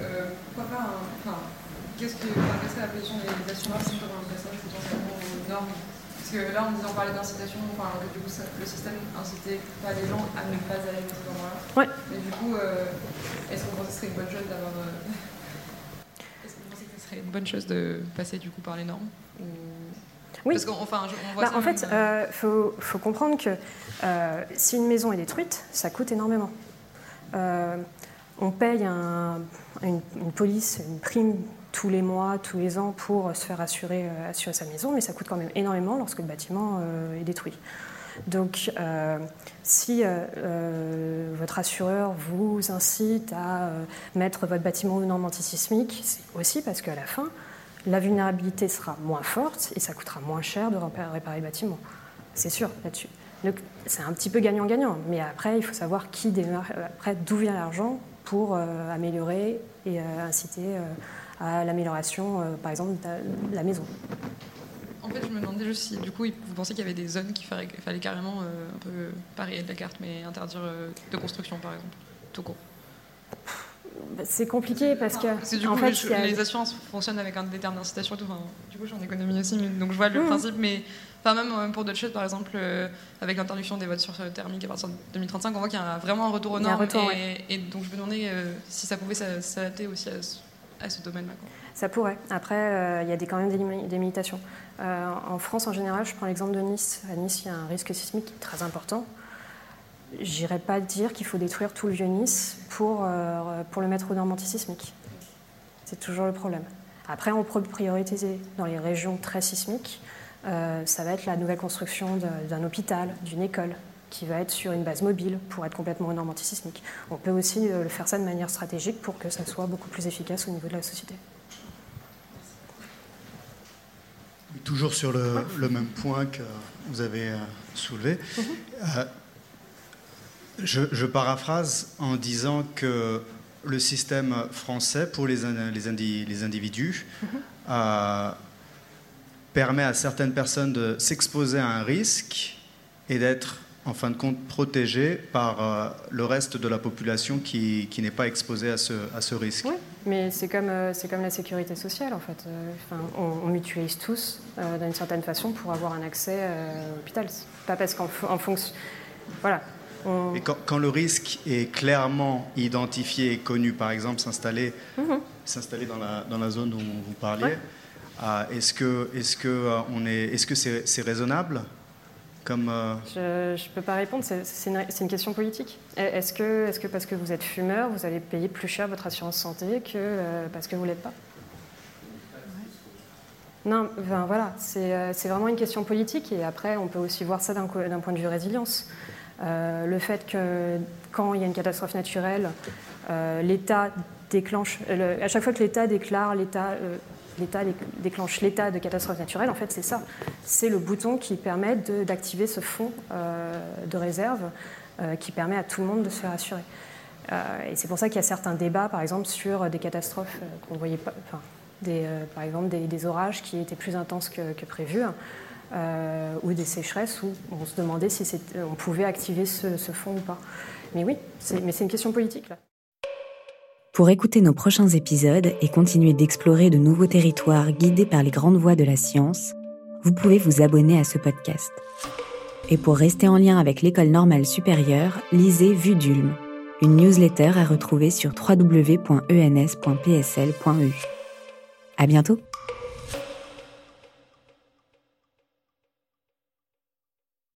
Euh, pourquoi pas enfin, Qu'est-ce que enfin, la position des assurances sur un passage potentiellement aux normes Parce que là, en disant parler d'incitation, enfin, du coup, le système incitait pas les gens à ne pas aller dans ces endroits-là. Ouais. Mais du coup, euh, est-ce qu'on pense que ce serait une bonne chose d'avoir. Euh, [LAUGHS] serait une bonne chose de passer du coup par les normes Oui. Parce enfin, bah, en fait, il euh, faut, faut, comprendre que euh, si une maison est détruite, ça coûte énormément. Euh, on paye un, une, police, une prime tous les mois, tous les ans pour se faire assurer, assurer sa maison, mais ça coûte quand même énormément lorsque le bâtiment est détruit. Donc, euh, si euh, euh, votre assureur vous incite à mettre votre bâtiment aux normes antisismiques, c'est aussi parce qu'à la fin, la vulnérabilité sera moins forte et ça coûtera moins cher de réparer le bâtiment. C'est sûr là-dessus. Donc, c'est un petit peu gagnant-gagnant. Mais après, il faut savoir qui démarre, d'où vient l'argent pour améliorer et inciter à l'amélioration, par exemple, de la maison. En fait, je me demandais juste si, du coup, vous pensez qu'il y avait des zones qu'il fallait, fallait, carrément, euh, un peu, pas de la carte, mais interdire euh, de construction, par exemple, tout court bah, c'est compliqué parce que. Parce que du coup, en fait, les, assurances fonctionnent avec un, des termes d'incitation et tout. Enfin, du coup, je suis en économie aussi, donc je vois le mmh. principe. Mais enfin, même euh, pour d'autres choses, par exemple, avec l'interdiction des voitures thermiques à partir de 2035, on voit qu'il y a vraiment un retour aux normes. et, donc, je me demandais si ça pouvait s'adapter aussi à, à ce domaine-là. Ça pourrait. Après, il y a des, quand même des, limitations. Euh, en France, en général, je prends l'exemple de Nice. À Nice, il y a un risque sismique très important. J'irai pas dire qu'il faut détruire tout le vieux Nice pour, euh, pour le mettre aux normes antisismiques. C'est toujours le problème. Après, on peut prioriser dans les régions très sismiques. Euh, ça va être la nouvelle construction d'un hôpital, d'une école, qui va être sur une base mobile pour être complètement aux normes antisismiques. On peut aussi le faire ça de manière stratégique pour que ça soit beaucoup plus efficace au niveau de la société. Toujours sur le, même point que vous avez euh, soulevé. Mhm. Euh, je, paraphrase en disant que le système français pour les, les, les individus mm-hmm. permet à certaines personnes de s'exposer à un risque et d'être en fin de compte protégé par euh, le reste de la population qui, qui n'est pas exposée à ce, à ce risque. Oui, mais c'est comme, euh, c'est comme la sécurité sociale en fait. Euh, enfin, on, mutualise tous d'une certaine façon pour avoir un accès à l'hôpital. Pas parce qu'en en fonction. Voilà. Mais quand, quand, le risque est clairement identifié et connu, par exemple, s'installer, mhm. s'installer dans, la, dans la zone dont vous parliez, est-ce que, est-ce que, on est, est-ce que c'est, c'est raisonnable euh, je ne peux pas répondre, c'est une, question politique. Est-ce que, parce que vous êtes fumeur, vous allez payer plus cher votre assurance santé que euh, parce que vous ne l'êtes pas? Non, voilà, euh, c'est vraiment une question politique et après on peut aussi voir ça d'un point de vue résilience. le fait que quand il y a une catastrophe naturelle, l'État déclenche, à chaque fois que l'État déclare l'état l'État déclenche l'état de catastrophe naturelle, en fait, c'est ça. C'est le bouton qui permet d'activer ce fonds euh, de réserve euh, qui permet à tout le monde de se faire assurer. Euh, et c'est pour ça qu'il y a certains débats, par exemple, sur des catastrophes qu'on voyait pas, par exemple des, orages qui étaient plus intenses que, prévu, ou des sécheresses où on se demandait si on pouvait activer ce, ce fonds ou pas. Mais oui, mais c'est une question politique. Pour écouter nos prochains épisodes et continuer d'explorer de nouveaux territoires guidés par les grandes voies de la science, vous pouvez vous abonner à ce podcast. Et pour rester en lien avec l'école normale supérieure, lisez Vue d'Ulm, une newsletter à retrouver sur www.ens.psl.eu. À bientôt!